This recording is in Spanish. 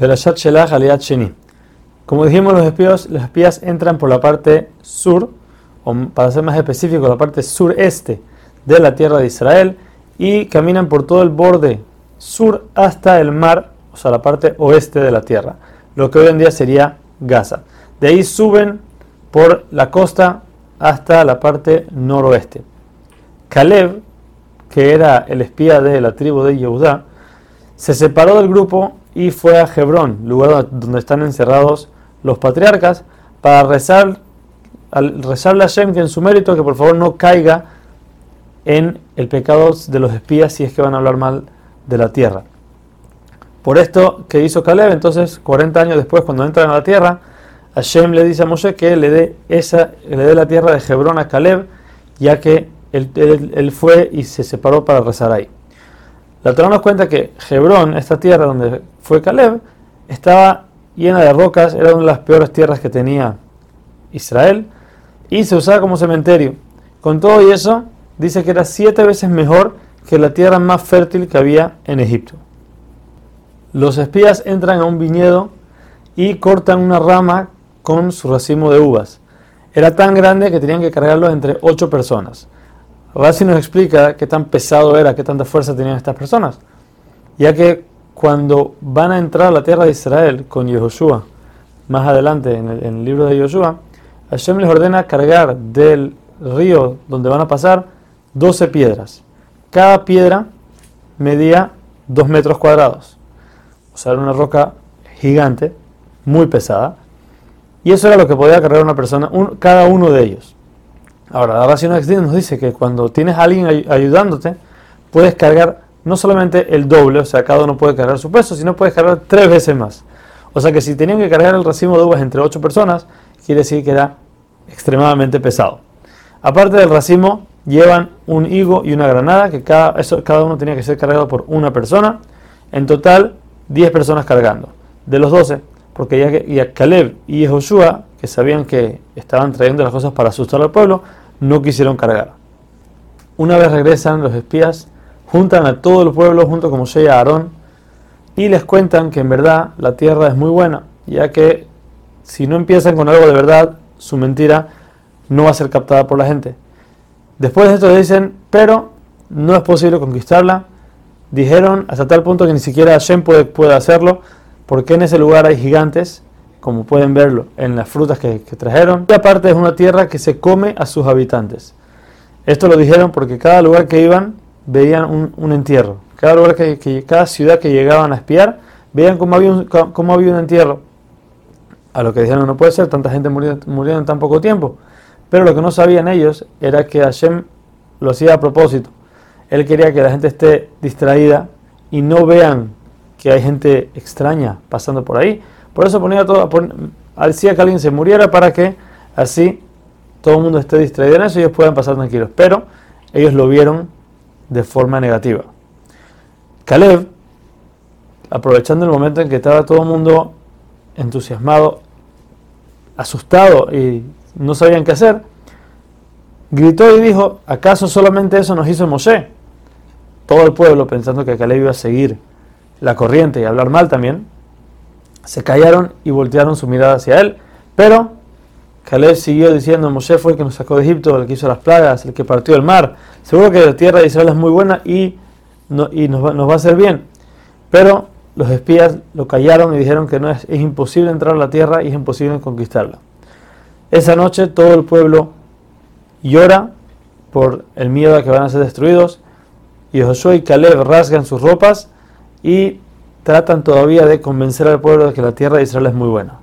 Perashat Shelach Aliat Sheni. Como dijimos, los espías, los espías entran por la parte sur, o para ser más específico, la parte sureste de la tierra de Israel y caminan por todo el borde sur hasta el mar, o sea, la parte oeste de la tierra, lo que hoy en día sería Gaza. De ahí suben por la costa hasta la parte noroeste. Caleb, que era el espía de la tribu de Yehudá, se separó del grupo y fue a Hebrón, lugar donde están encerrados los patriarcas, para rezar, rezarle a Shem que en su mérito que por favor no caiga en el pecado de los espías si es que van a hablar mal de la tierra. Por esto que hizo Caleb, entonces 40 años después cuando entran a la tierra, Hashem le dice a Moshe que le dé, esa, le dé la tierra de Hebrón a Caleb, ya que él, fue y se separó para rezar ahí. La Torah nos cuenta que Hebrón, esta tierra donde fue Caleb, estaba llena de rocas, era una de las peores tierras que tenía Israel, y se usaba como cementerio. Con todo y eso, dice que era siete veces mejor que la tierra más fértil que había en Egipto. Los espías entran a un viñedo y cortan una rama con su racimo de uvas. Era tan grande que tenían que cargarlo entre ocho personas. Rashi nos explica qué tan pesado era, qué tanta fuerza tenían estas personas, ya que cuando van a entrar a la tierra de Israel con Yehoshua, más adelante en el, libro de Yehoshua, Hashem les ordena cargar del río donde van a pasar 12 piedras. Cada piedra medía 2 metros cuadrados. O sea, era una roca gigante, muy pesada. Y eso era lo que podía cargar una persona, cada uno de ellos. Ahora, la ración nos dice que cuando tienes a alguien ayudándote, puedes cargar no solamente el doble, o sea, cada uno puede cargar su peso, sino puedes cargar tres veces más. O sea que si tenían que cargar el racimo de uvas entre ocho personas, quiere decir que era extremadamente pesado. Aparte del racimo, llevan un higo y una granada, que cada, eso, cada uno tenía que ser cargado por una persona. En total, 10 personas cargando. De los 12, porque ya, Caleb y Joshua, que sabían que estaban trayendo las cosas para asustar al pueblo, no quisieron cargar. Una vez regresan los espías, juntan a todo el pueblo junto con Moshe y Aarón y les cuentan que en verdad la tierra es muy buena, ya que si no empiezan con algo de verdad, su mentira no va a ser captada por la gente. Después de esto dicen, pero no es posible conquistarla. Dijeron hasta tal punto que ni siquiera Hashem puede, puede hacerlo, porque en ese lugar hay gigantes, como pueden verlo en las frutas que, trajeron. Y aparte es una tierra que se come a sus habitantes. Esto lo dijeron porque cada lugar que iban veían un, entierro. Cada, lugar que, cada ciudad que llegaban a espiar, veían cómo había, un, cómo había un entierro. A lo que dijeron, no puede ser, tanta gente murió, murió en tan poco tiempo. Pero lo que no sabían ellos era que Hashem lo hacía a propósito. Él quería que la gente esté distraída y no vean que hay gente extraña pasando por ahí. Por eso ponía todo, decía que alguien se muriera para que así todo el mundo esté distraído en eso y ellos puedan pasar tranquilos. Pero ellos lo vieron de forma negativa. Caleb, aprovechando el momento en que estaba todo el mundo entusiasmado, asustado y no sabían qué hacer, gritó y dijo, ¿acaso solamente eso nos hizo Moshe? Todo el pueblo, pensando que Caleb iba a seguir la corriente y hablar mal también, se callaron y voltearon su mirada hacia él, pero Caleb siguió diciendo, Moshe fue el que nos sacó de Egipto, el que hizo las plagas, el que partió el mar, seguro que la tierra de Israel es muy buena y, y nos, va, nos va a hacer bien, pero los espías lo callaron y dijeron que no es, es imposible entrar a la tierra y es imposible conquistarla. Esa noche todo el pueblo llora por el miedo a que van a ser destruidos. Y Josué y Caleb rasgan sus ropas y tratan todavía de convencer al pueblo de que la tierra de Israel es muy buena.